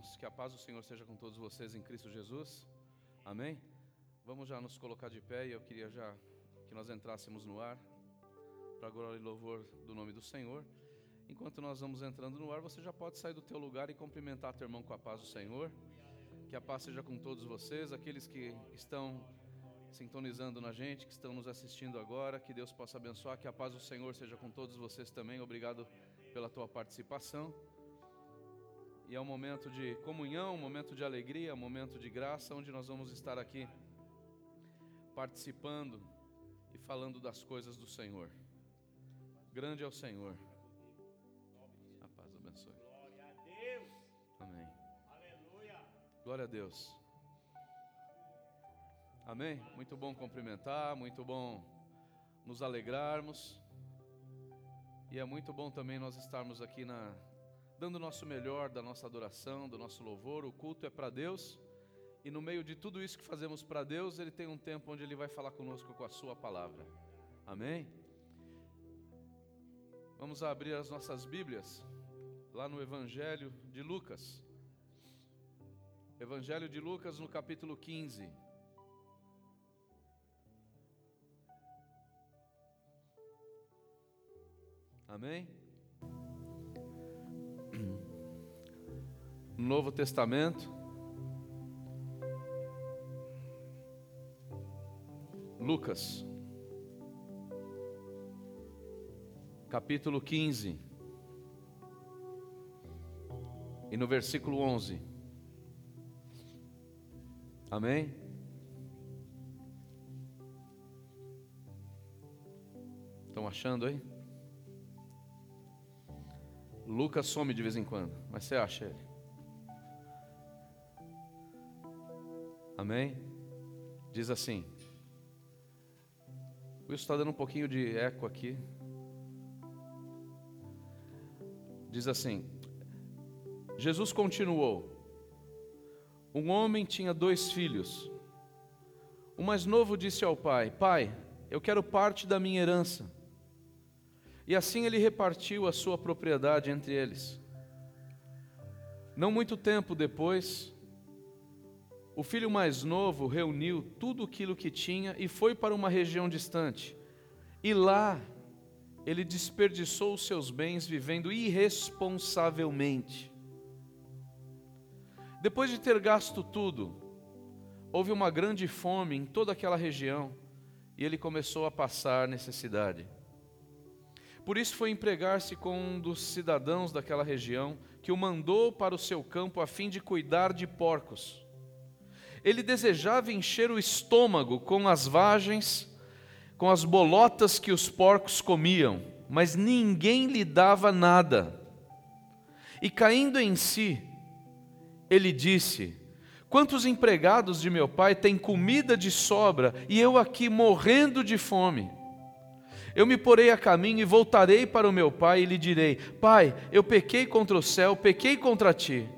irmãos, que a paz do Senhor seja com todos vocês em Cristo Jesus. Amém? Vamos já nos colocar de pé e eu queria já que nós entrássemos no ar, para glória e louvor do nome do Senhor. Enquanto nós vamos entrando no ar, você já pode sair do teu lugar e cumprimentar teu irmão com a paz do Senhor. Que a paz seja com todos vocês, aqueles que estão sintonizando na gente, que estão nos assistindo agora, que Deus possa abençoar, que a paz do Senhor seja com todos vocês também. Obrigado pela tua participação. E é um momento de comunhão, um momento de alegria, um momento de graça, onde nós vamos estar aqui participando e falando das coisas do Senhor. Grande é o Senhor. A paz abençoe. Glória a Deus. Amém. Aleluia. Glória a Deus. Amém. Muito bom cumprimentar, muito bom nos alegrarmos. E é muito bom também nós estarmos aqui na dando o nosso melhor da nossa adoração, do nosso louvor. O culto é para Deus. E no meio de tudo isso que fazemos para Deus, Ele tem um tempo onde Ele vai falar conosco com a Sua palavra. Amém? Vamos abrir as nossas Bíblias lá no Evangelho de Lucas. Evangelho de Lucas, no capítulo 15. Amém? No Novo Testamento, Lucas, capítulo 15, e no versículo 11. Amém? Estão achando aí? Lucas some de vez em quando, mas você acha ele. Amém? Diz assim. O Wilson está dando um pouquinho de eco aqui. Diz assim: Jesus continuou. Um homem tinha dois filhos. O mais novo disse ao pai: Pai, eu quero parte da minha herança. E assim ele repartiu a sua propriedade entre eles. Não muito tempo depois, o filho mais novo reuniu tudo aquilo que tinha e foi para uma região distante. E lá ele desperdiçou os seus bens vivendo irresponsavelmente. Depois de ter gasto tudo, houve uma grande fome em toda aquela região e ele começou a passar necessidade. Por isso foi empregar-se com um dos cidadãos daquela região, que o mandou para o seu campo a fim de cuidar de porcos. Ele desejava encher o estômago com as vagens, com as bolotas que os porcos comiam, mas ninguém lhe dava nada. E caindo em si, ele disse: Quantos empregados de meu pai têm comida de sobra e eu aqui morrendo de fome? Eu me porei a caminho e voltarei para o meu pai e lhe direi: Pai, eu pequei contra o céu, pequei contra ti.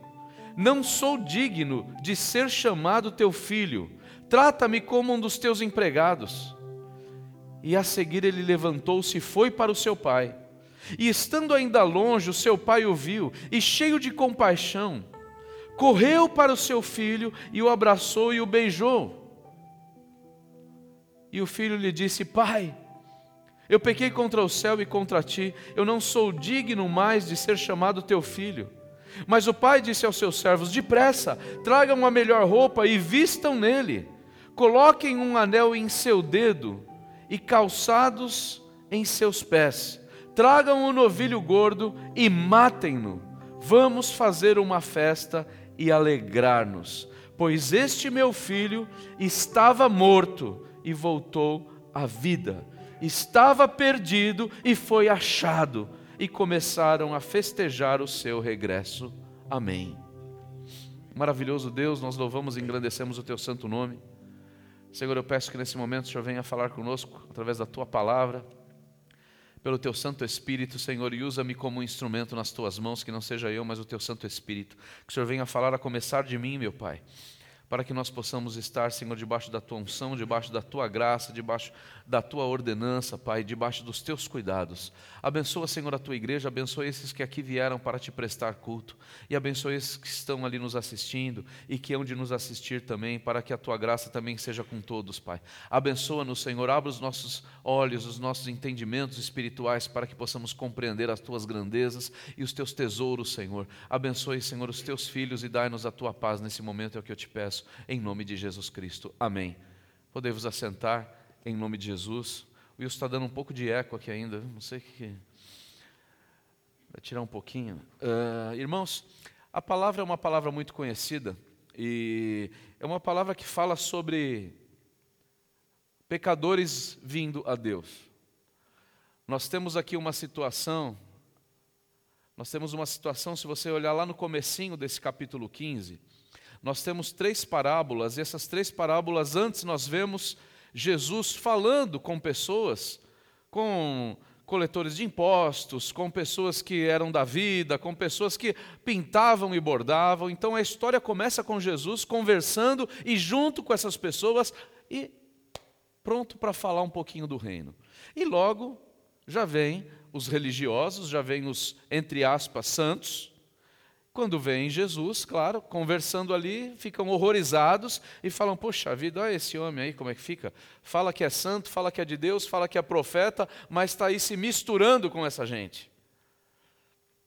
Não sou digno de ser chamado teu filho. Trata-me como um dos teus empregados. E a seguir ele levantou-se e foi para o seu pai. E estando ainda longe, o seu pai o viu e, cheio de compaixão, correu para o seu filho e o abraçou e o beijou. E o filho lhe disse: Pai, eu pequei contra o céu e contra ti, eu não sou digno mais de ser chamado teu filho. Mas o pai disse aos seus servos: Depressa, tragam uma melhor roupa e vistam nele, coloquem um anel em seu dedo e calçados em seus pés, tragam um novilho gordo e matem-no. Vamos fazer uma festa e alegrar-nos, pois este meu filho estava morto e voltou à vida. Estava perdido e foi achado, e começaram a festejar o seu regresso. Amém. Maravilhoso Deus, nós louvamos e engrandecemos o teu santo nome. Senhor, eu peço que nesse momento o Senhor venha falar conosco através da tua palavra, pelo teu Santo Espírito, Senhor, e usa-me como um instrumento nas tuas mãos, que não seja eu, mas o teu Santo Espírito. Que o Senhor venha falar a começar de mim, meu Pai para que nós possamos estar, Senhor, debaixo da tua unção, debaixo da tua graça, debaixo da tua ordenança, Pai, debaixo dos teus cuidados. Abençoa, Senhor, a tua igreja, abençoa esses que aqui vieram para te prestar culto, e abençoa esses que estão ali nos assistindo e que hão de nos assistir também, para que a tua graça também seja com todos, Pai. Abençoa-nos, Senhor, abra os nossos olhos, os nossos entendimentos espirituais, para que possamos compreender as tuas grandezas e os teus tesouros, Senhor. Abençoe, Senhor, os teus filhos e dai-nos a tua paz nesse momento, é o que eu te peço em nome de Jesus Cristo. Amém. Podemos assentar em nome de Jesus. O Wilson está dando um pouco de eco aqui ainda, não sei o que. Vai tirar um pouquinho. Uh, irmãos, a palavra é uma palavra muito conhecida e é uma palavra que fala sobre pecadores vindo a Deus. Nós temos aqui uma situação, nós temos uma situação, se você olhar lá no comecinho desse capítulo 15, nós temos três parábolas, e essas três parábolas, antes nós vemos Jesus falando com pessoas, com coletores de impostos, com pessoas que eram da vida, com pessoas que pintavam e bordavam. Então a história começa com Jesus conversando e junto com essas pessoas e pronto para falar um pouquinho do reino. E logo já vem os religiosos, já vem os entre aspas santos, quando veem Jesus, claro, conversando ali, ficam horrorizados e falam: Poxa vida, olha esse homem aí, como é que fica? Fala que é santo, fala que é de Deus, fala que é profeta, mas está aí se misturando com essa gente.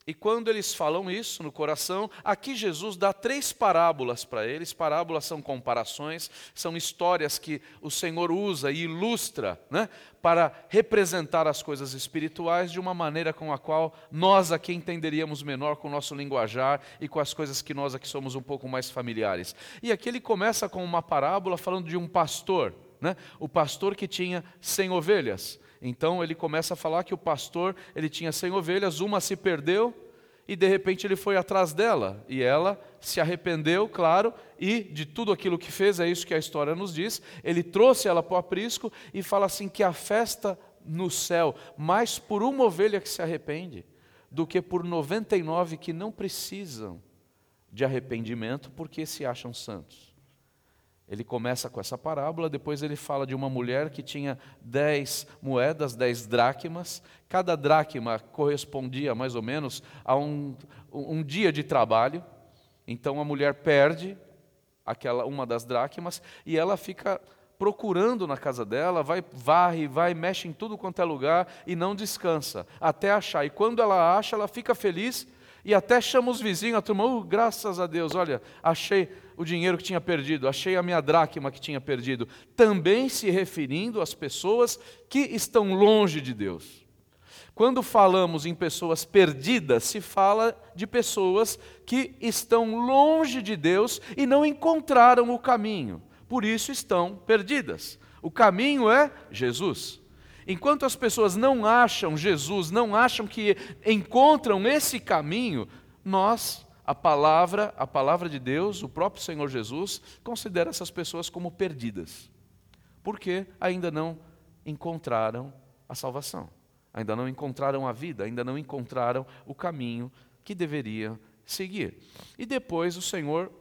E quando eles falam isso no coração, aqui Jesus dá três parábolas para eles. Parábolas são comparações, são histórias que o Senhor usa e ilustra né, para representar as coisas espirituais de uma maneira com a qual nós aqui entenderíamos menor com o nosso linguajar e com as coisas que nós aqui somos um pouco mais familiares. E aqui ele começa com uma parábola falando de um pastor, né, o pastor que tinha cem ovelhas. Então ele começa a falar que o pastor, ele tinha 100 ovelhas, uma se perdeu e de repente ele foi atrás dela e ela se arrependeu, claro, e de tudo aquilo que fez, é isso que a história nos diz. Ele trouxe ela para o aprisco e fala assim que a festa no céu, mais por uma ovelha que se arrepende do que por 99 que não precisam de arrependimento porque se acham santos. Ele começa com essa parábola, depois ele fala de uma mulher que tinha dez moedas, dez dracmas. Cada dracma correspondia mais ou menos a um, um dia de trabalho. Então a mulher perde aquela uma das dracmas e ela fica procurando na casa dela, vai varre, vai mexe em tudo quanto é lugar e não descansa até achar. E quando ela acha, ela fica feliz e até chama os vizinhos, a turma, oh, graças a Deus, olha, achei o dinheiro que tinha perdido, achei a minha dracma que tinha perdido. Também se referindo às pessoas que estão longe de Deus. Quando falamos em pessoas perdidas, se fala de pessoas que estão longe de Deus e não encontraram o caminho, por isso estão perdidas. O caminho é Jesus. Enquanto as pessoas não acham Jesus, não acham que encontram esse caminho, nós, a palavra, a palavra de Deus, o próprio Senhor Jesus, considera essas pessoas como perdidas. Porque ainda não encontraram a salvação, ainda não encontraram a vida, ainda não encontraram o caminho que deveriam seguir. E depois o Senhor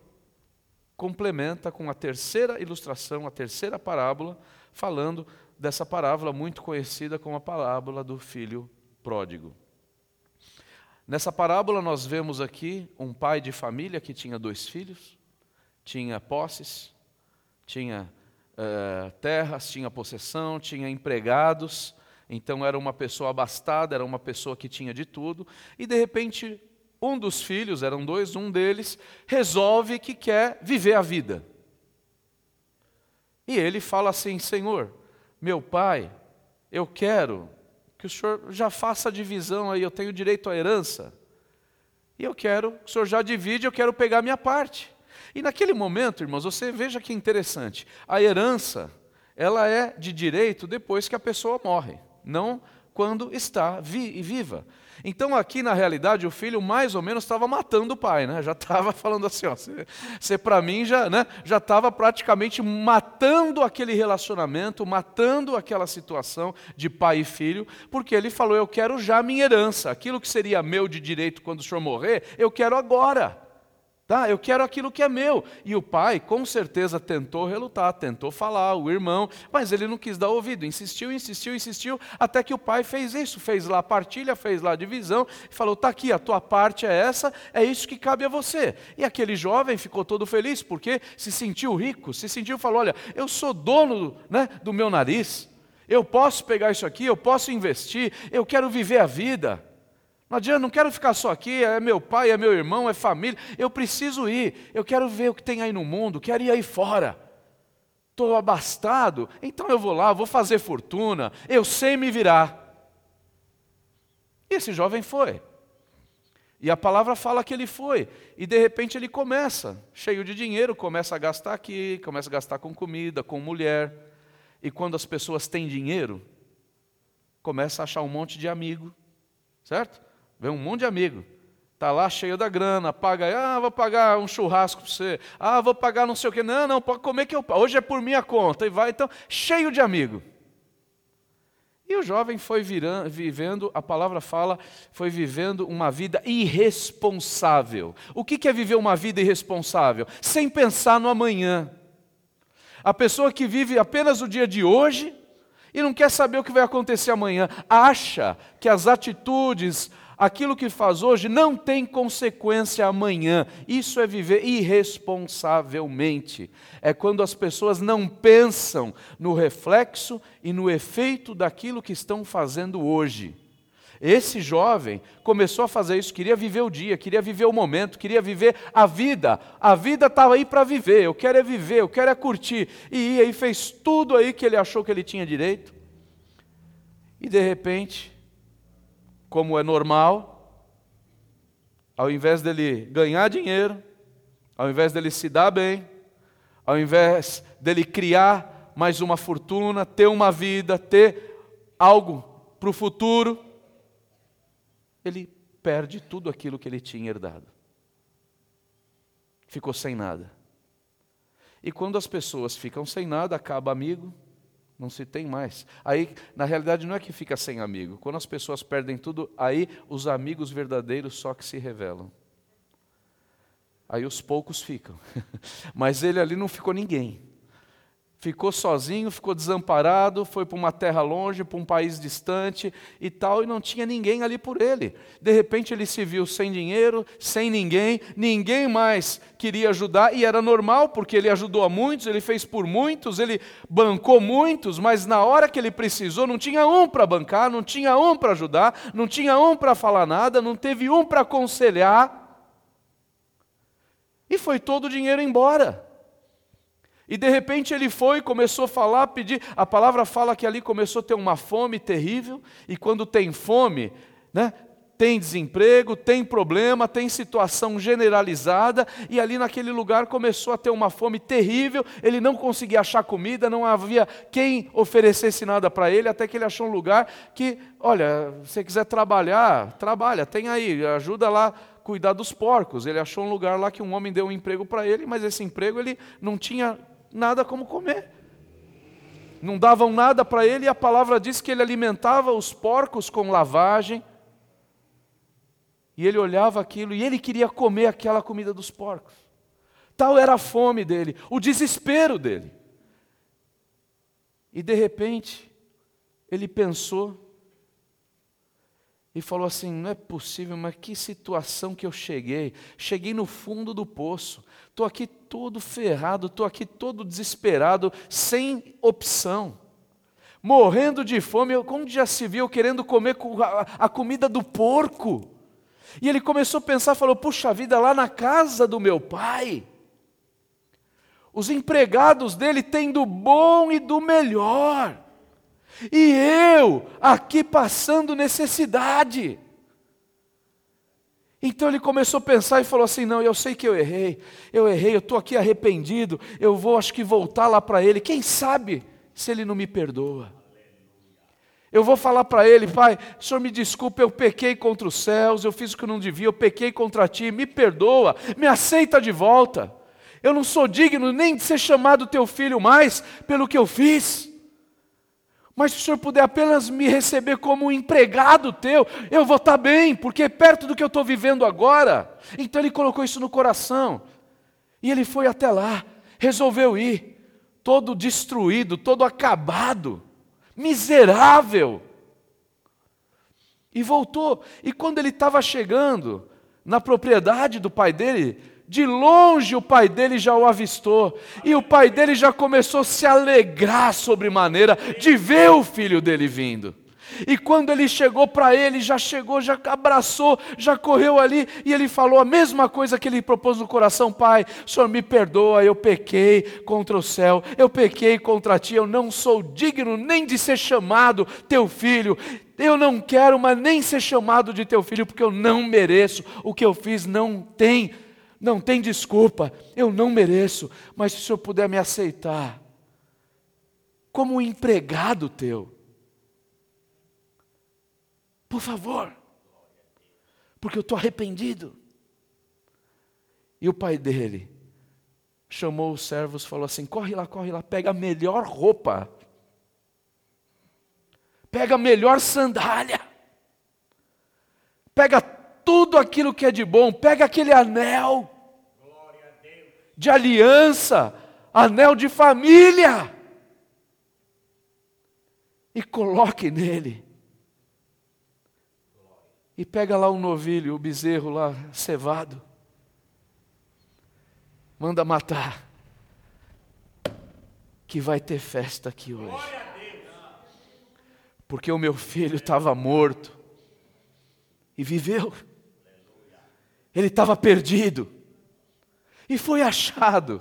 complementa com a terceira ilustração, a terceira parábola, falando dessa parábola muito conhecida como a parábola do filho pródigo. Nessa parábola nós vemos aqui um pai de família que tinha dois filhos, tinha posses, tinha uh, terras, tinha possessão, tinha empregados, então era uma pessoa abastada, era uma pessoa que tinha de tudo, e de repente um dos filhos, eram dois, um deles, resolve que quer viver a vida. E ele fala assim: Senhor, meu pai, eu quero que o senhor já faça a divisão aí, eu tenho direito à herança. E eu quero que o senhor já divide, eu quero pegar a minha parte. E naquele momento, irmãos, você veja que interessante. A herança, ela é de direito depois que a pessoa morre, não quando está vi viva. Então, aqui na realidade, o filho mais ou menos estava matando o pai, né? já estava falando assim: ó, você para mim já né, já estava praticamente matando aquele relacionamento, matando aquela situação de pai e filho, porque ele falou: Eu quero já minha herança, aquilo que seria meu de direito quando o senhor morrer, eu quero agora. Tá? Eu quero aquilo que é meu. E o pai, com certeza, tentou relutar, tentou falar, o irmão, mas ele não quis dar ouvido, insistiu, insistiu, insistiu, até que o pai fez isso, fez lá a partilha, fez lá a divisão, e falou: tá aqui, a tua parte é essa, é isso que cabe a você. E aquele jovem ficou todo feliz, porque se sentiu rico, se sentiu, falou: olha, eu sou dono né, do meu nariz, eu posso pegar isso aqui, eu posso investir, eu quero viver a vida. Não adianta, não quero ficar só aqui, é meu pai, é meu irmão, é família. Eu preciso ir, eu quero ver o que tem aí no mundo, quero ir aí fora. Estou abastado, então eu vou lá, vou fazer fortuna, eu sei me virar. E esse jovem foi. E a palavra fala que ele foi. E de repente ele começa, cheio de dinheiro, começa a gastar aqui, começa a gastar com comida, com mulher. E quando as pessoas têm dinheiro, começa a achar um monte de amigo, certo? Vem um monte de amigo. Está lá cheio da grana, paga, ah, vou pagar um churrasco para você, ah, vou pagar não sei o quê. Não, não, pode comer que eu. Hoje é por minha conta. E vai, então, cheio de amigo. E o jovem foi virando, vivendo, a palavra fala, foi vivendo uma vida irresponsável. O que é viver uma vida irresponsável? Sem pensar no amanhã. A pessoa que vive apenas o dia de hoje e não quer saber o que vai acontecer amanhã, acha que as atitudes, aquilo que faz hoje não tem consequência amanhã. Isso é viver irresponsavelmente. É quando as pessoas não pensam no reflexo e no efeito daquilo que estão fazendo hoje. Esse jovem começou a fazer isso, queria viver o dia, queria viver o momento, queria viver a vida. A vida estava aí para viver, eu quero é viver, eu quero é curtir. E aí fez tudo aí que ele achou que ele tinha direito. E de repente, como é normal, ao invés dele ganhar dinheiro, ao invés dele se dar bem, ao invés dele criar mais uma fortuna, ter uma vida, ter algo para o futuro, ele perde tudo aquilo que ele tinha herdado. Ficou sem nada. E quando as pessoas ficam sem nada, acaba amigo, não se tem mais. Aí, na realidade, não é que fica sem amigo. Quando as pessoas perdem tudo, aí os amigos verdadeiros só que se revelam. Aí os poucos ficam. Mas ele ali não ficou ninguém ficou sozinho, ficou desamparado, foi para uma terra longe, para um país distante e tal, e não tinha ninguém ali por ele. De repente ele se viu sem dinheiro, sem ninguém, ninguém mais queria ajudar, e era normal, porque ele ajudou a muitos, ele fez por muitos, ele bancou muitos, mas na hora que ele precisou, não tinha um para bancar, não tinha um para ajudar, não tinha um para falar nada, não teve um para aconselhar. E foi todo o dinheiro embora. E de repente ele foi, começou a falar, pedir. A palavra fala que ali começou a ter uma fome terrível, e quando tem fome, né, tem desemprego, tem problema, tem situação generalizada, e ali naquele lugar começou a ter uma fome terrível, ele não conseguia achar comida, não havia quem oferecesse nada para ele, até que ele achou um lugar que, olha, se você quiser trabalhar, trabalha, tem aí, ajuda lá cuidar dos porcos. Ele achou um lugar lá que um homem deu um emprego para ele, mas esse emprego ele não tinha nada como comer. Não davam nada para ele, e a palavra diz que ele alimentava os porcos com lavagem. E ele olhava aquilo e ele queria comer aquela comida dos porcos. Tal era a fome dele, o desespero dele. E de repente, ele pensou e falou assim: não é possível, mas que situação que eu cheguei. Cheguei no fundo do poço, estou aqui todo ferrado, estou aqui todo desesperado, sem opção, morrendo de fome. Como já se viu querendo comer a comida do porco? E ele começou a pensar: falou, puxa vida, lá na casa do meu pai. Os empregados dele têm do bom e do melhor. E eu aqui passando necessidade. Então ele começou a pensar e falou assim: Não, eu sei que eu errei, eu errei, eu estou aqui arrependido, eu vou, acho que, voltar lá para ele. Quem sabe se ele não me perdoa? Eu vou falar para ele, pai, senhor me desculpa, eu pequei contra os céus, eu fiz o que eu não devia, eu pequei contra ti, me perdoa, me aceita de volta. Eu não sou digno nem de ser chamado teu filho mais pelo que eu fiz. Mas se o senhor puder apenas me receber como um empregado teu, eu vou estar bem, porque é perto do que eu estou vivendo agora. Então ele colocou isso no coração. E ele foi até lá, resolveu ir, todo destruído, todo acabado, miserável. E voltou. E quando ele estava chegando na propriedade do pai dele, de longe o pai dele já o avistou, e o pai dele já começou a se alegrar sobremaneira de ver o filho dele vindo. E quando ele chegou para ele, já chegou, já abraçou, já correu ali, e ele falou a mesma coisa que ele propôs no coração: Pai, o Senhor me perdoa, eu pequei contra o céu, eu pequei contra ti, eu não sou digno nem de ser chamado teu filho. Eu não quero, mas nem ser chamado de teu filho, porque eu não mereço. O que eu fiz não tem não tem desculpa, eu não mereço, mas se o Senhor puder me aceitar como um empregado teu, por favor, porque eu estou arrependido. E o pai dele chamou os servos, falou assim: corre lá, corre lá, pega a melhor roupa, pega a melhor sandália, pega tudo aquilo que é de bom, pega aquele anel, de aliança, anel de família, e coloque nele. E pega lá o um novilho, o bezerro lá, cevado. Manda matar. Que vai ter festa aqui hoje. Porque o meu filho estava morto e viveu. Ele estava perdido e foi achado.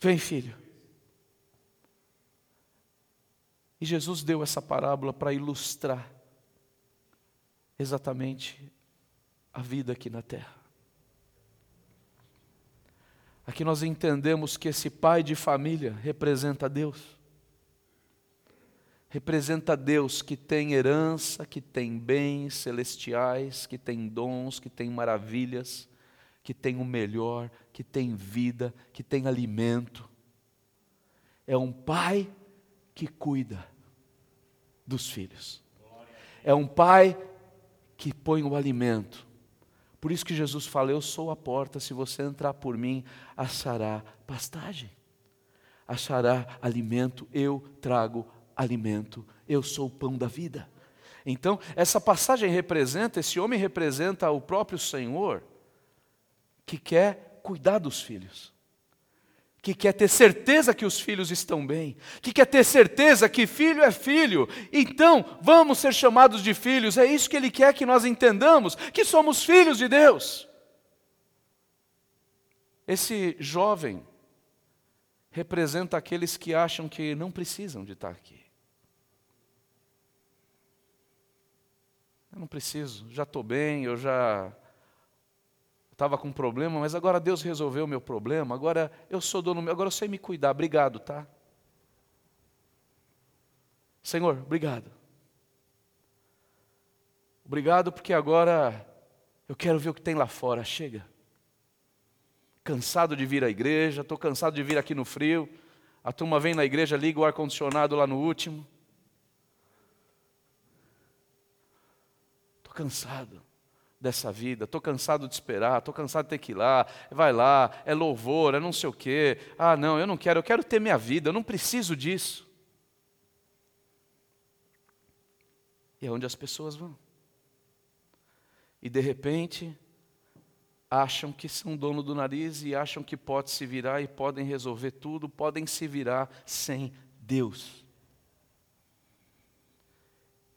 Vem, filho. E Jesus deu essa parábola para ilustrar exatamente a vida aqui na terra. Aqui nós entendemos que esse pai de família representa Deus. Representa Deus que tem herança, que tem bens celestiais, que tem dons, que tem maravilhas que tem o melhor, que tem vida, que tem alimento. É um pai que cuida dos filhos. É um pai que põe o alimento. Por isso que Jesus fala: Eu sou a porta, se você entrar por mim, achará pastagem, achará alimento, eu trago alimento, eu sou o pão da vida. Então, essa passagem representa, esse homem representa o próprio Senhor, que quer cuidar dos filhos, que quer ter certeza que os filhos estão bem, que quer ter certeza que filho é filho, então vamos ser chamados de filhos, é isso que ele quer que nós entendamos, que somos filhos de Deus. Esse jovem representa aqueles que acham que não precisam de estar aqui. Eu não preciso, já estou bem, eu já estava com problema, mas agora Deus resolveu o meu problema, agora eu sou dono, agora eu sei me cuidar, obrigado, tá? Senhor, obrigado. Obrigado porque agora eu quero ver o que tem lá fora, chega. Cansado de vir à igreja, estou cansado de vir aqui no frio. A turma vem na igreja, liga o ar-condicionado lá no último. Estou cansado dessa vida, estou cansado de esperar, estou cansado de ter que ir lá, vai lá, é louvor, é não sei o quê. Ah, não, eu não quero, eu quero ter minha vida, eu não preciso disso. E é onde as pessoas vão. E de repente, acham que são dono do nariz e acham que pode se virar e podem resolver tudo, podem se virar sem Deus.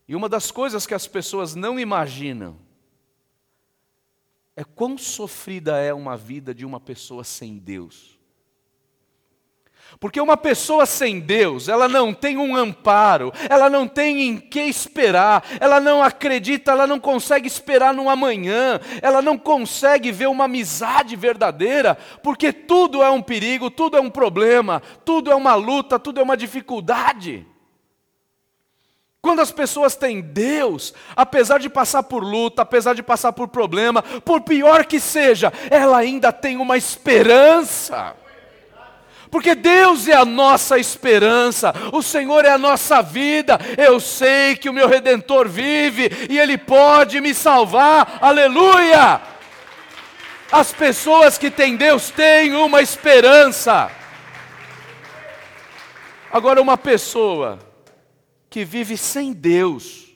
E uma das coisas que as pessoas não imaginam é quão sofrida é uma vida de uma pessoa sem Deus. Porque uma pessoa sem Deus, ela não tem um amparo, ela não tem em que esperar, ela não acredita, ela não consegue esperar no amanhã, ela não consegue ver uma amizade verdadeira, porque tudo é um perigo, tudo é um problema, tudo é uma luta, tudo é uma dificuldade. Quando as pessoas têm Deus, apesar de passar por luta, apesar de passar por problema, por pior que seja, ela ainda tem uma esperança. Porque Deus é a nossa esperança, o Senhor é a nossa vida. Eu sei que o meu redentor vive e ele pode me salvar. Aleluia! As pessoas que têm Deus têm uma esperança. Agora, uma pessoa que vive sem Deus,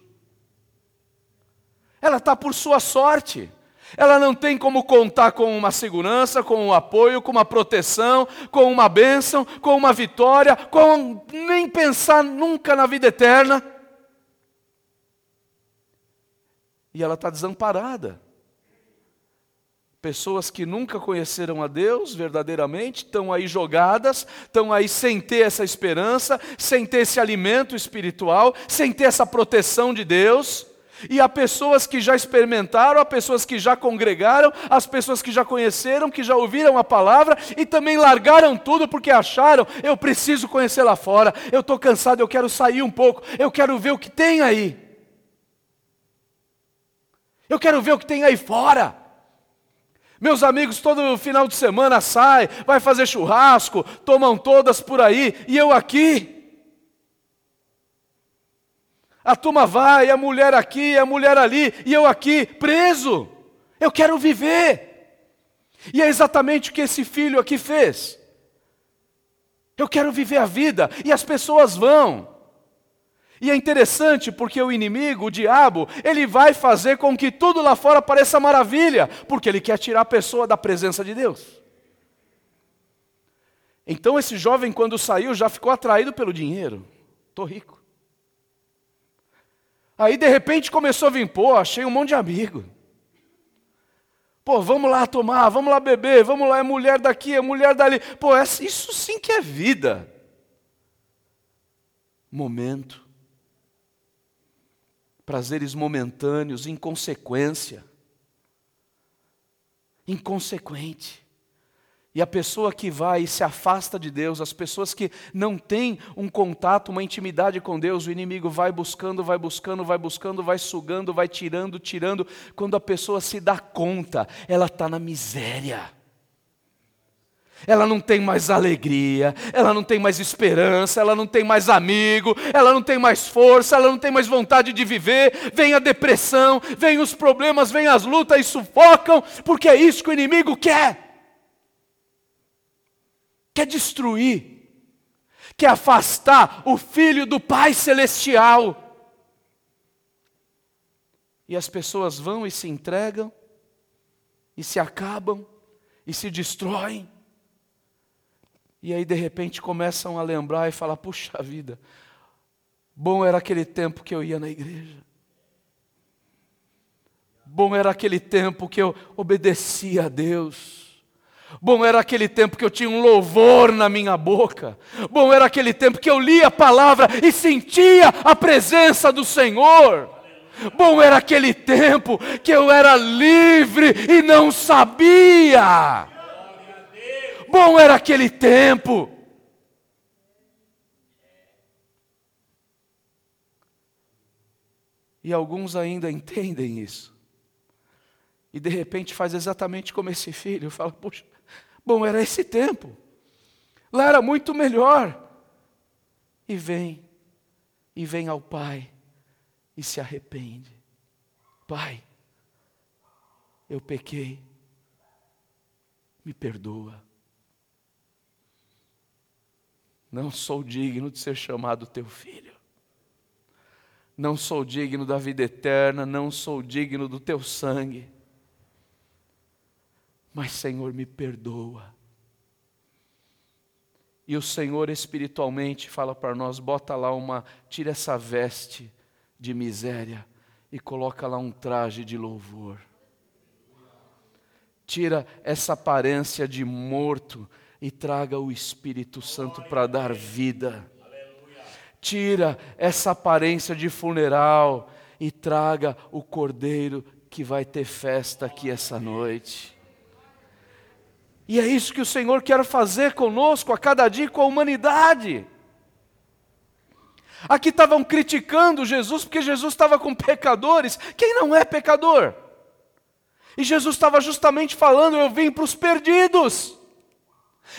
ela está por sua sorte. Ela não tem como contar com uma segurança, com um apoio, com uma proteção, com uma bênção, com uma vitória, com nem pensar nunca na vida eterna. E ela está desamparada. Pessoas que nunca conheceram a Deus verdadeiramente estão aí jogadas, estão aí sem ter essa esperança, sem ter esse alimento espiritual, sem ter essa proteção de Deus. E há pessoas que já experimentaram, há pessoas que já congregaram, as pessoas que já conheceram, que já ouviram a palavra e também largaram tudo porque acharam: eu preciso conhecer lá fora, eu estou cansado, eu quero sair um pouco, eu quero ver o que tem aí. Eu quero ver o que tem aí fora. Meus amigos todo final de semana sai, vai fazer churrasco, tomam todas por aí, e eu aqui. A turma vai, a mulher aqui, a mulher ali, e eu aqui, preso. Eu quero viver. E é exatamente o que esse filho aqui fez. Eu quero viver a vida, e as pessoas vão. E é interessante porque o inimigo, o diabo, ele vai fazer com que tudo lá fora pareça maravilha, porque ele quer tirar a pessoa da presença de Deus. Então esse jovem, quando saiu, já ficou atraído pelo dinheiro. Estou rico. Aí de repente começou a vir, pô, achei um monte de amigo. Pô, vamos lá tomar, vamos lá beber, vamos lá, é mulher daqui, é mulher dali. Pô, isso sim que é vida. Momento prazeres momentâneos, inconsequência. Inconsequente. E a pessoa que vai e se afasta de Deus, as pessoas que não têm um contato, uma intimidade com Deus, o inimigo vai buscando, vai buscando, vai buscando, vai sugando, vai tirando, tirando. Quando a pessoa se dá conta, ela está na miséria ela não tem mais alegria, ela não tem mais esperança, ela não tem mais amigo, ela não tem mais força, ela não tem mais vontade de viver. Vem a depressão, vem os problemas, vem as lutas e sufocam, porque é isso que o inimigo quer. Quer destruir, quer afastar o filho do Pai Celestial. E as pessoas vão e se entregam, e se acabam, e se destroem e aí de repente começam a lembrar e falar: puxa vida, bom era aquele tempo que eu ia na igreja. Bom era aquele tempo que eu obedecia a Deus. Bom era aquele tempo que eu tinha um louvor na minha boca. Bom era aquele tempo que eu lia a palavra e sentia a presença do Senhor. Bom era aquele tempo que eu era livre e não sabia bom era aquele tempo. E alguns ainda entendem isso. E de repente faz exatamente como esse filho, fala: "Puxa, bom era esse tempo. Lá era muito melhor". E vem e vem ao pai e se arrepende. Pai, eu pequei. Me perdoa. Não sou digno de ser chamado teu filho. Não sou digno da vida eterna, não sou digno do teu sangue. Mas, Senhor, me perdoa. E o Senhor espiritualmente fala para nós: bota lá uma, tira essa veste de miséria e coloca lá um traje de louvor. Tira essa aparência de morto e traga o Espírito Santo para dar vida. Tira essa aparência de funeral e traga o cordeiro que vai ter festa aqui essa noite. E é isso que o Senhor quer fazer conosco a cada dia com a humanidade. Aqui estavam criticando Jesus porque Jesus estava com pecadores. Quem não é pecador? E Jesus estava justamente falando: Eu vim para os perdidos.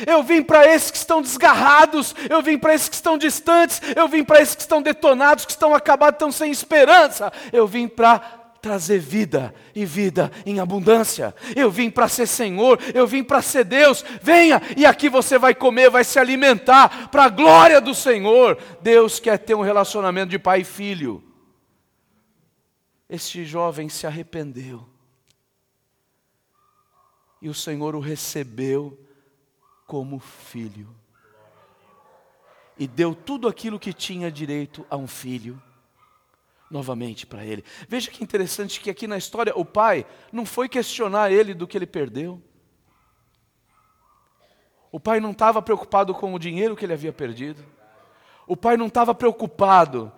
Eu vim para esses que estão desgarrados, eu vim para esses que estão distantes, eu vim para esses que estão detonados, que estão acabados, estão sem esperança. Eu vim para trazer vida e vida em abundância. Eu vim para ser Senhor, eu vim para ser Deus. Venha e aqui você vai comer, vai se alimentar para a glória do Senhor. Deus quer ter um relacionamento de pai e filho. Este jovem se arrependeu. E o Senhor o recebeu como filho. E deu tudo aquilo que tinha direito a um filho novamente para ele. Veja que interessante que aqui na história o pai não foi questionar ele do que ele perdeu. O pai não estava preocupado com o dinheiro que ele havia perdido. O pai não estava preocupado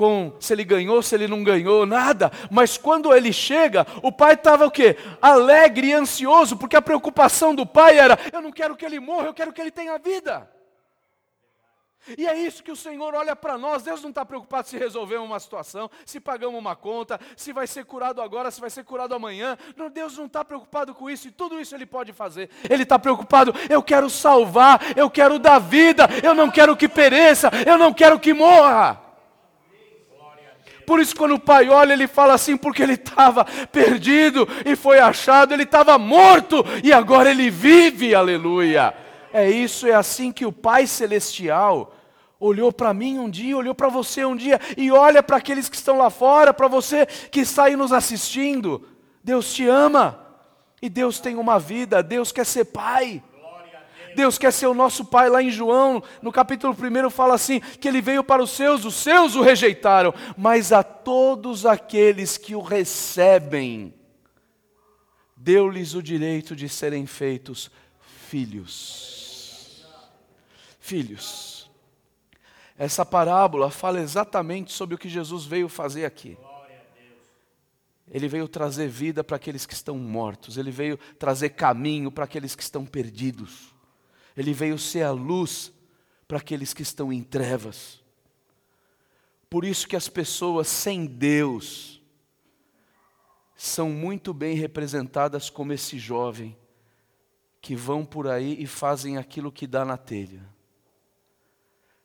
com se ele ganhou, se ele não ganhou, nada. Mas quando ele chega, o pai estava o quê? Alegre e ansioso, porque a preocupação do pai era: eu não quero que ele morra, eu quero que ele tenha vida. E é isso que o Senhor olha para nós. Deus não está preocupado se resolver uma situação, se pagamos uma conta, se vai ser curado agora, se vai ser curado amanhã. Não, Deus não está preocupado com isso e tudo isso Ele pode fazer. Ele está preocupado, eu quero salvar, eu quero dar vida, eu não quero que pereça, eu não quero que morra. Por isso, quando o pai olha, ele fala assim, porque ele estava perdido e foi achado, ele estava morto e agora ele vive, aleluia. É isso, é assim que o Pai Celestial olhou para mim um dia, olhou para você um dia e olha para aqueles que estão lá fora, para você que está aí nos assistindo. Deus te ama e Deus tem uma vida, Deus quer ser Pai. Deus quer ser o nosso Pai. Lá em João, no capítulo 1, fala assim: que Ele veio para os seus, os seus o rejeitaram, mas a todos aqueles que o recebem, deu-lhes o direito de serem feitos filhos. Filhos. Essa parábola fala exatamente sobre o que Jesus veio fazer aqui. Ele veio trazer vida para aqueles que estão mortos, ele veio trazer caminho para aqueles que estão perdidos. Ele veio ser a luz para aqueles que estão em trevas. Por isso que as pessoas sem Deus são muito bem representadas como esse jovem que vão por aí e fazem aquilo que dá na telha.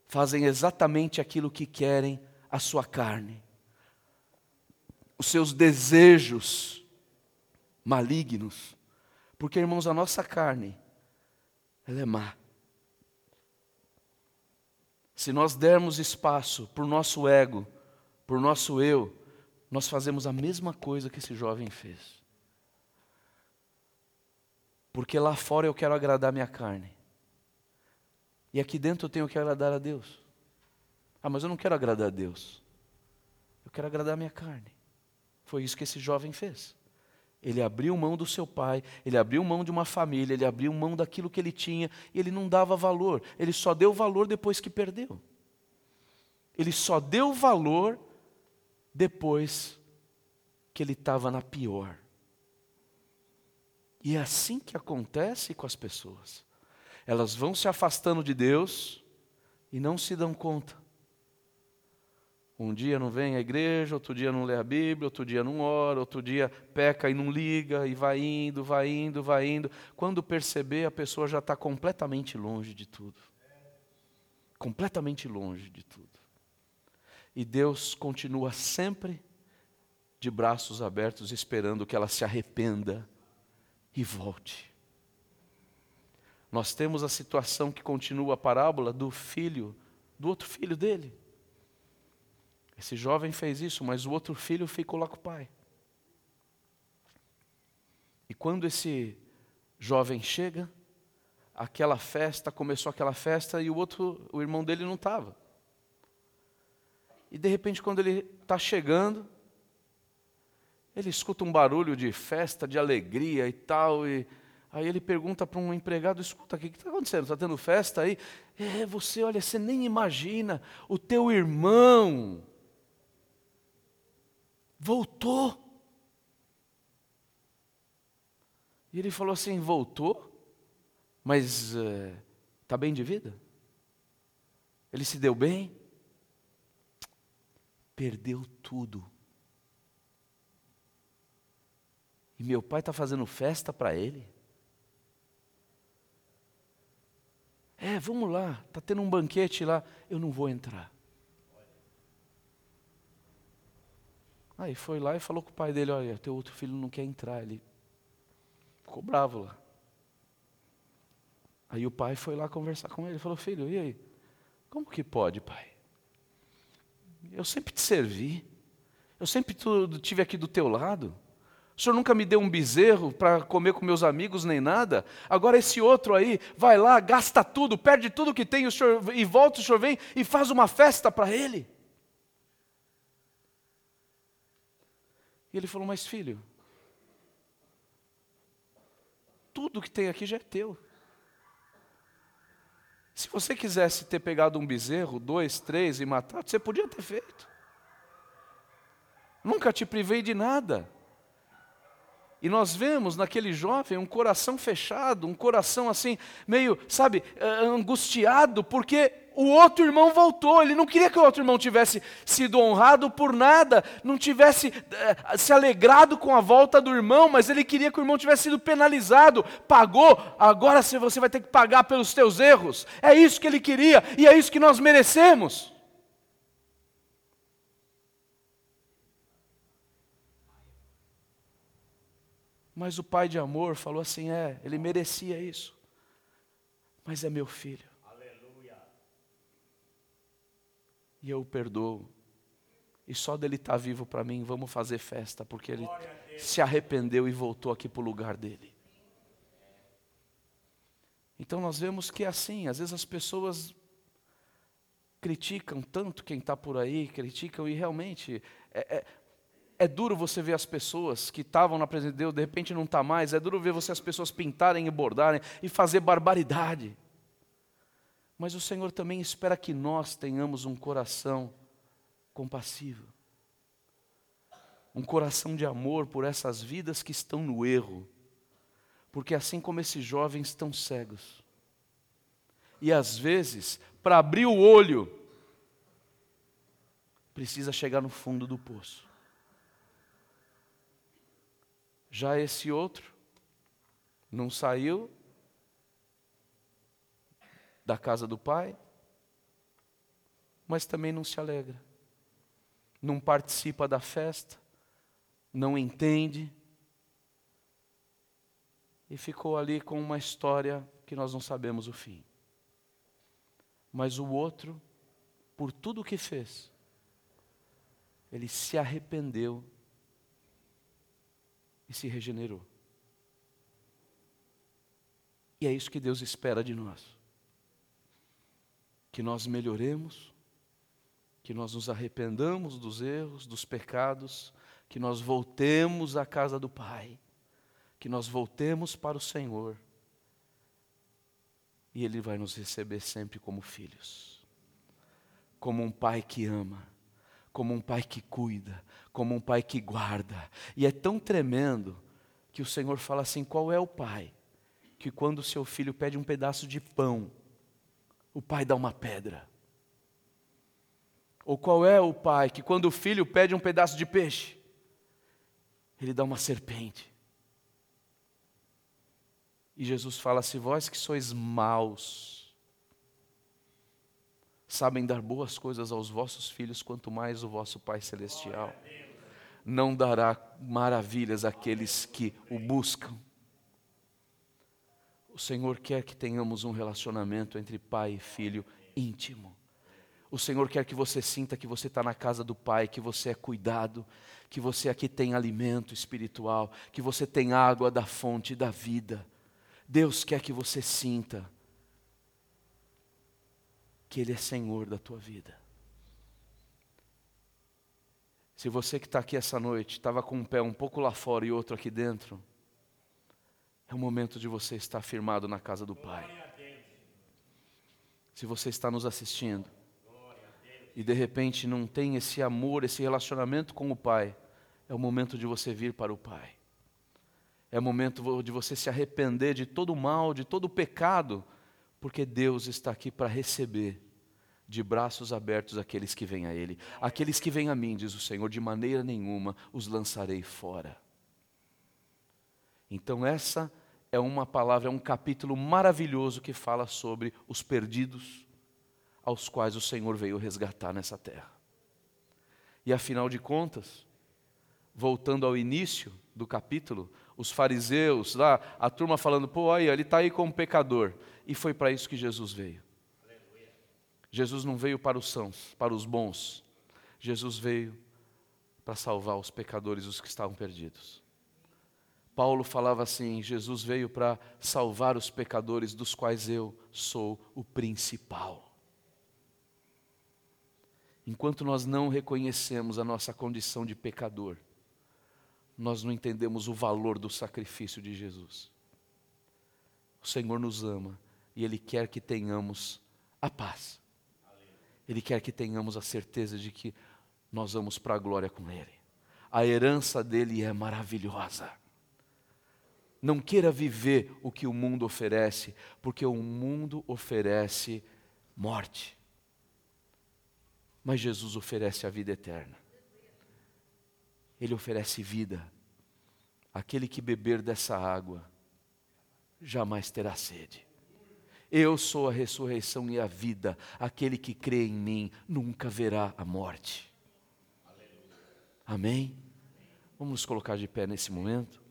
Fazem exatamente aquilo que querem a sua carne. Os seus desejos malignos. Porque, irmãos, a nossa carne ela é má. Se nós dermos espaço para o nosso ego, para o nosso eu, nós fazemos a mesma coisa que esse jovem fez. Porque lá fora eu quero agradar minha carne. E aqui dentro eu tenho que agradar a Deus. Ah, mas eu não quero agradar a Deus. Eu quero agradar minha carne. Foi isso que esse jovem fez. Ele abriu mão do seu pai, ele abriu mão de uma família, ele abriu mão daquilo que ele tinha, e ele não dava valor. Ele só deu valor depois que perdeu. Ele só deu valor depois que ele estava na pior. E é assim que acontece com as pessoas. Elas vão se afastando de Deus e não se dão conta um dia não vem à igreja, outro dia não lê a Bíblia, outro dia não ora, outro dia peca e não liga, e vai indo, vai indo, vai indo. Quando perceber, a pessoa já está completamente longe de tudo. Completamente longe de tudo. E Deus continua sempre de braços abertos, esperando que ela se arrependa e volte. Nós temos a situação que continua a parábola do filho, do outro filho dele esse jovem fez isso, mas o outro filho ficou lá com o pai. E quando esse jovem chega, aquela festa, começou aquela festa e o outro, o irmão dele não estava. E de repente, quando ele está chegando, ele escuta um barulho de festa, de alegria e tal, e aí ele pergunta para um empregado: escuta, o que está acontecendo? Está tendo festa aí? É, você, olha, você nem imagina, o teu irmão voltou. E ele falou assim: voltou, mas está eh, bem de vida? Ele se deu bem? Perdeu tudo. E meu pai está fazendo festa para ele. É, vamos lá, está tendo um banquete lá, eu não vou entrar. Aí foi lá e falou com o pai dele: Olha, teu outro filho não quer entrar. Ele ficou bravo lá. Aí o pai foi lá conversar com ele. Falou: Filho, e aí? Como que pode, pai? Eu sempre te servi. Eu sempre estive aqui do teu lado. O senhor nunca me deu um bezerro para comer com meus amigos nem nada. Agora esse outro aí vai lá, gasta tudo, perde tudo que tem o senhor, e volta, o senhor vem e faz uma festa para ele. E ele falou: Mas filho, tudo que tem aqui já é teu. Se você quisesse ter pegado um bezerro, dois, três e matado, você podia ter feito. Nunca te privei de nada. E nós vemos naquele jovem um coração fechado, um coração assim, meio, sabe, angustiado, porque o outro irmão voltou. Ele não queria que o outro irmão tivesse sido honrado por nada, não tivesse eh, se alegrado com a volta do irmão, mas ele queria que o irmão tivesse sido penalizado. Pagou, agora você vai ter que pagar pelos teus erros. É isso que ele queria e é isso que nós merecemos. Mas o pai de amor falou assim: é, ele merecia isso, mas é meu filho. E eu o perdoo. E só dele estar tá vivo para mim, vamos fazer festa, porque ele se arrependeu e voltou aqui para o lugar dele. Então nós vemos que é assim, às vezes as pessoas criticam tanto quem está por aí, criticam, e realmente é, é, é, duro você ver as pessoas que estavam na presença de Deus, de repente não está mais, é duro ver você as pessoas pintarem e bordarem e fazer barbaridade. Mas o Senhor também espera que nós tenhamos um coração compassivo, um coração de amor por essas vidas que estão no erro, porque assim como esses jovens estão cegos, e às vezes, para abrir o olho, precisa chegar no fundo do poço. Já esse outro não saiu da casa do pai, mas também não se alegra, não participa da festa, não entende, e ficou ali com uma história que nós não sabemos o fim. Mas o outro, por tudo o que fez, ele se arrependeu e se regenerou. E é isso que Deus espera de nós que nós melhoremos, que nós nos arrependamos dos erros, dos pecados, que nós voltemos à casa do Pai, que nós voltemos para o Senhor, e Ele vai nos receber sempre como filhos, como um Pai que ama, como um Pai que cuida, como um Pai que guarda, e é tão tremendo que o Senhor fala assim: qual é o Pai? Que quando o seu filho pede um pedaço de pão, o pai dá uma pedra? Ou qual é o pai que, quando o filho pede um pedaço de peixe, ele dá uma serpente? E Jesus fala: Se vós que sois maus, sabem dar boas coisas aos vossos filhos, quanto mais o vosso Pai Celestial não dará maravilhas àqueles que o buscam. O Senhor quer que tenhamos um relacionamento entre pai e filho íntimo. O Senhor quer que você sinta que você está na casa do Pai, que você é cuidado, que você aqui tem alimento espiritual, que você tem água da fonte da vida. Deus quer que você sinta que Ele é Senhor da tua vida. Se você que está aqui essa noite estava com um pé um pouco lá fora e outro aqui dentro, é o momento de você estar firmado na casa do Pai. Se você está nos assistindo e de repente não tem esse amor, esse relacionamento com o Pai, é o momento de você vir para o Pai. É o momento de você se arrepender de todo o mal, de todo o pecado, porque Deus está aqui para receber de braços abertos aqueles que vêm a Ele. Aqueles que vêm a mim, diz o Senhor, de maneira nenhuma os lançarei fora. Então, essa é uma palavra, é um capítulo maravilhoso que fala sobre os perdidos aos quais o Senhor veio resgatar nessa terra. E afinal de contas, voltando ao início do capítulo, os fariseus, lá, a turma falando, pô, olha, ele está aí como pecador. E foi para isso que Jesus veio. Jesus não veio para os sãos, para os bons. Jesus veio para salvar os pecadores, os que estavam perdidos. Paulo falava assim: Jesus veio para salvar os pecadores, dos quais eu sou o principal. Enquanto nós não reconhecemos a nossa condição de pecador, nós não entendemos o valor do sacrifício de Jesus. O Senhor nos ama e Ele quer que tenhamos a paz. Ele quer que tenhamos a certeza de que nós vamos para a glória com Ele. A herança dele é maravilhosa. Não queira viver o que o mundo oferece, porque o mundo oferece morte. Mas Jesus oferece a vida eterna. Ele oferece vida. Aquele que beber dessa água jamais terá sede. Eu sou a ressurreição e a vida. Aquele que crê em mim nunca verá a morte. Amém? Vamos nos colocar de pé nesse momento.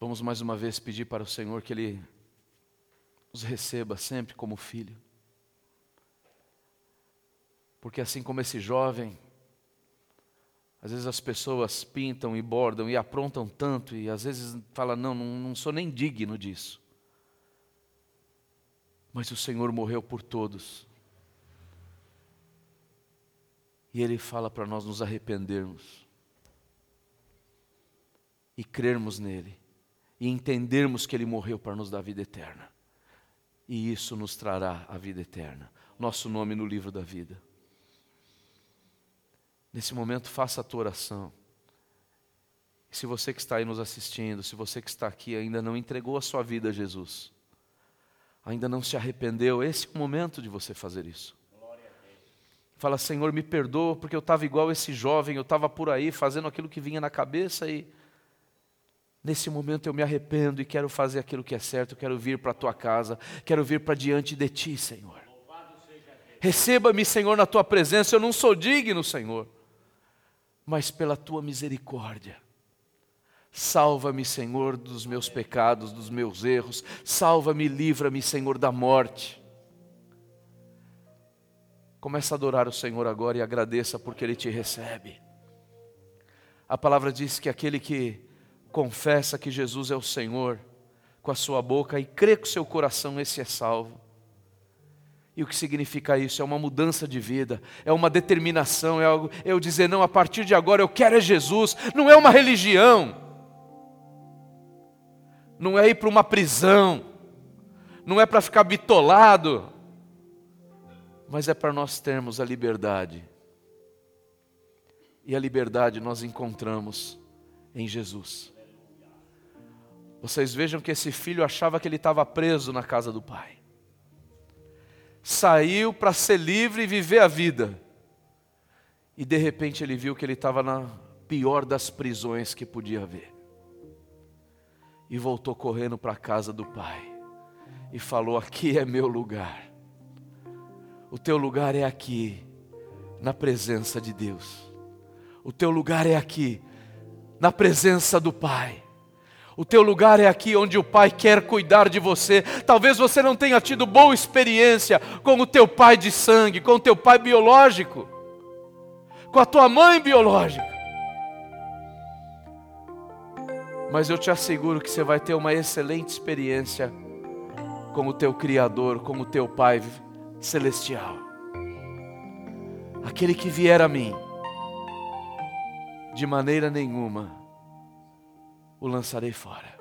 Vamos mais uma vez pedir para o Senhor que Ele os receba sempre como filho. Porque assim como esse jovem, às vezes as pessoas pintam e bordam e aprontam tanto, e às vezes fala não, não, não sou nem digno disso. Mas o Senhor morreu por todos. E Ele fala para nós nos arrependermos e crermos nele e entendermos que Ele morreu para nos dar vida eterna. E isso nos trará a vida eterna. Nosso nome no livro da vida. Nesse momento, faça a tua oração. Se você que está aí nos assistindo, se você que está aqui ainda não entregou a sua vida a Jesus, ainda não se arrependeu, esse é o momento de você fazer isso. Fala, Senhor, me perdoa, porque eu estava igual esse jovem, eu estava por aí fazendo aquilo que vinha na cabeça e Nesse momento eu me arrependo e quero fazer aquilo que é certo, quero vir para a tua casa, quero vir para diante de ti, Senhor. Receba-me, Senhor, na tua presença. Eu não sou digno, Senhor, mas pela tua misericórdia. Salva-me, Senhor, dos meus pecados, dos meus erros. Salva-me, livra-me, Senhor, da morte. Comece a adorar o Senhor agora e agradeça porque Ele te recebe. A palavra diz que aquele que confessa que Jesus é o Senhor com a sua boca e crê com o seu coração, esse é salvo. E o que significa isso? É uma mudança de vida, é uma determinação, é algo, é eu dizer, não, a partir de agora eu quero é Jesus, não é uma religião, não é ir para uma prisão, não é para ficar bitolado, mas é para nós termos a liberdade. E a liberdade nós encontramos em Jesus. Vocês vejam que esse filho achava que ele estava preso na casa do pai. Saiu para ser livre e viver a vida. E de repente ele viu que ele estava na pior das prisões que podia haver. E voltou correndo para a casa do pai. E falou: Aqui é meu lugar. O teu lugar é aqui, na presença de Deus. O teu lugar é aqui, na presença do Pai. O teu lugar é aqui onde o Pai quer cuidar de você. Talvez você não tenha tido boa experiência com o teu pai de sangue, com o teu pai biológico, com a tua mãe biológica. Mas eu te asseguro que você vai ter uma excelente experiência com o teu Criador, com o teu Pai celestial. Aquele que vier a mim, de maneira nenhuma o lançarei fora.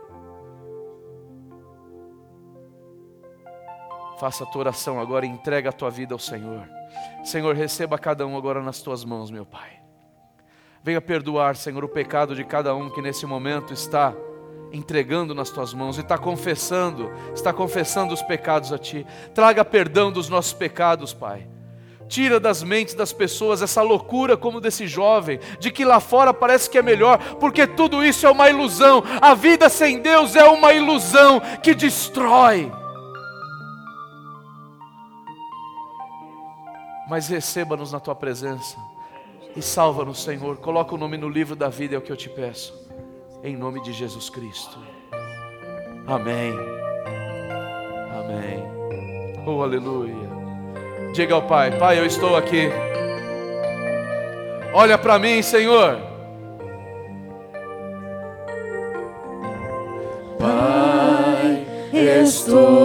Faça a tua oração agora e entrega a tua vida ao Senhor. Senhor, receba cada um agora nas tuas mãos, meu Pai. Venha perdoar, Senhor, o pecado de cada um que nesse momento está entregando nas tuas mãos e está confessando, está confessando os pecados a Ti. Traga perdão dos nossos pecados, Pai. Tira das mentes das pessoas essa loucura como desse jovem, de que lá fora parece que é melhor, porque tudo isso é uma ilusão. A vida sem Deus é uma ilusão que destrói. Mas receba-nos na tua presença e salva-nos, Senhor. Coloca o nome no livro da vida, é o que eu te peço. Em nome de Jesus Cristo. Amém. Amém. Oh, aleluia. Diga ao Pai: Pai, eu estou aqui. Olha para mim, Senhor. Pai, estou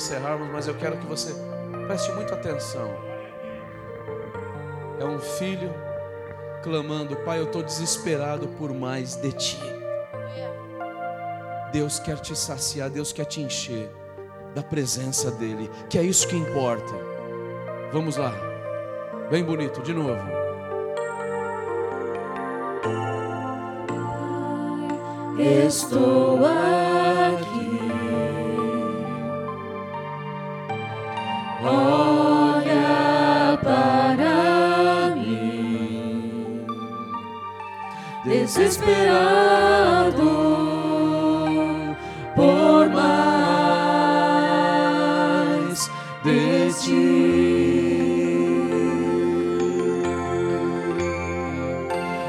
encerrarmos, mas eu quero que você preste muita atenção. É um filho clamando: Pai, eu estou desesperado por mais de ti. Deus quer te saciar, Deus quer te encher da presença dEle, que é isso que importa. Vamos lá, bem bonito, de novo. Estou aqui. Olha para mim, desesperado por mais de ti.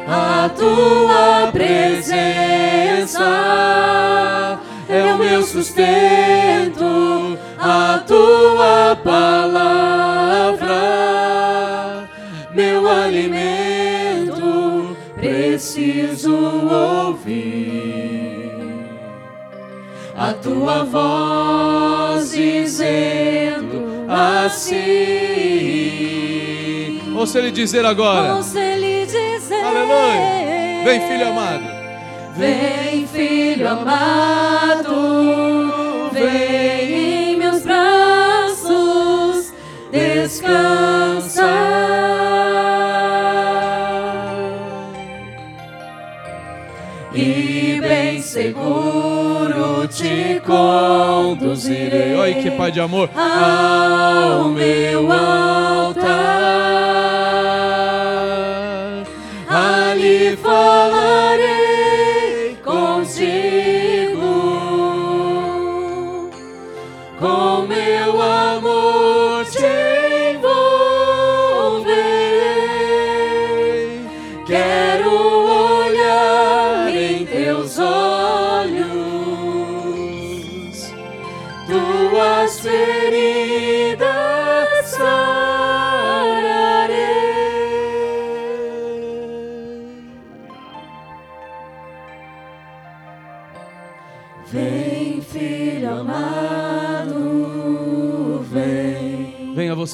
A tua presença é o meu sustento, a tua palavra, meu alimento, preciso ouvir a tua voz dizendo assim. Ou se Ele dizer agora, Ou se ele dizer aleluia. Vem, filho amado. Vem, filho amado, descansar. E bem seguro te conduzirei Olha que pai de amor. ao meu altar.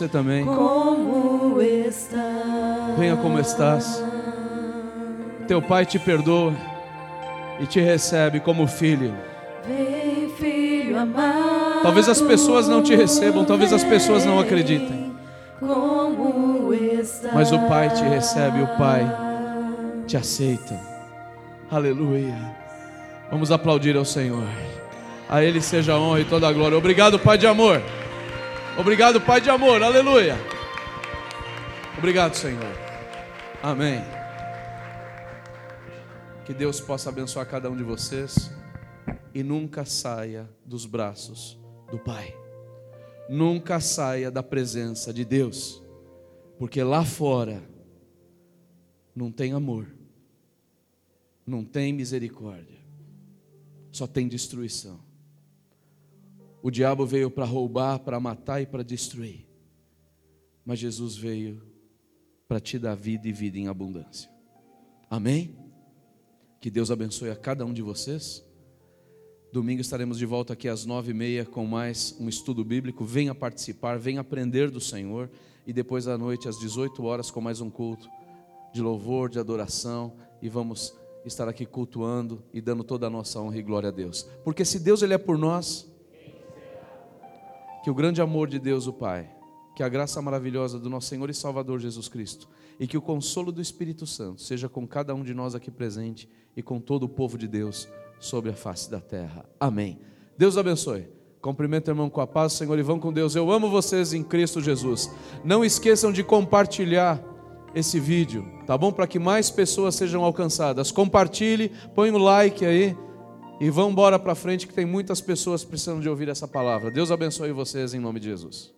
Você também. Como estás? Venha como estás. Teu pai te perdoa e te recebe como filho. Vem, filho amado. Talvez as pessoas não te recebam, talvez as pessoas não acreditem. Como estás? Mas o pai te recebe, o pai te aceita. Aleluia. Vamos aplaudir ao Senhor. A Ele seja a honra e toda a glória. Obrigado, Pai de amor. Obrigado, Pai de amor. Aleluia. Obrigado, Senhor. Amém. Que Deus possa abençoar cada um de vocês e nunca saia dos braços do Pai. Nunca saia da presença de Deus, porque lá fora não tem amor, não tem misericórdia, só tem destruição. O diabo veio para roubar, para matar e para destruir, mas Jesus veio para te dar vida e vida em abundância. Amém? Que Deus abençoe a cada um de vocês. Domingo estaremos de volta aqui às nove e meia com mais um estudo bíblico. Venha participar, venha aprender do Senhor. E depois à noite, às 18 horas, com mais um culto de louvor, de adoração. E vamos estar aqui cultuando e dando toda a nossa honra e glória a Deus. Porque se Deus ele é por nós, que o grande amor de Deus, o Pai, que a graça maravilhosa do nosso Senhor e Salvador Jesus Cristo e que o consolo do Espírito Santo seja com cada um de nós aqui presente e com todo o povo de Deus sobre a face da terra. Amém. Deus abençoe. Cumprimento, irmão, com a paz, Senhor, e vão com Deus. Eu amo vocês em Cristo Jesus. Não esqueçam de compartilhar esse vídeo, tá bom? Para que mais pessoas sejam alcançadas. Compartilhe, põe um like aí e vão embora para frente que tem muitas pessoas precisando de ouvir essa palavra. Deus abençoe vocês em nome de Jesus.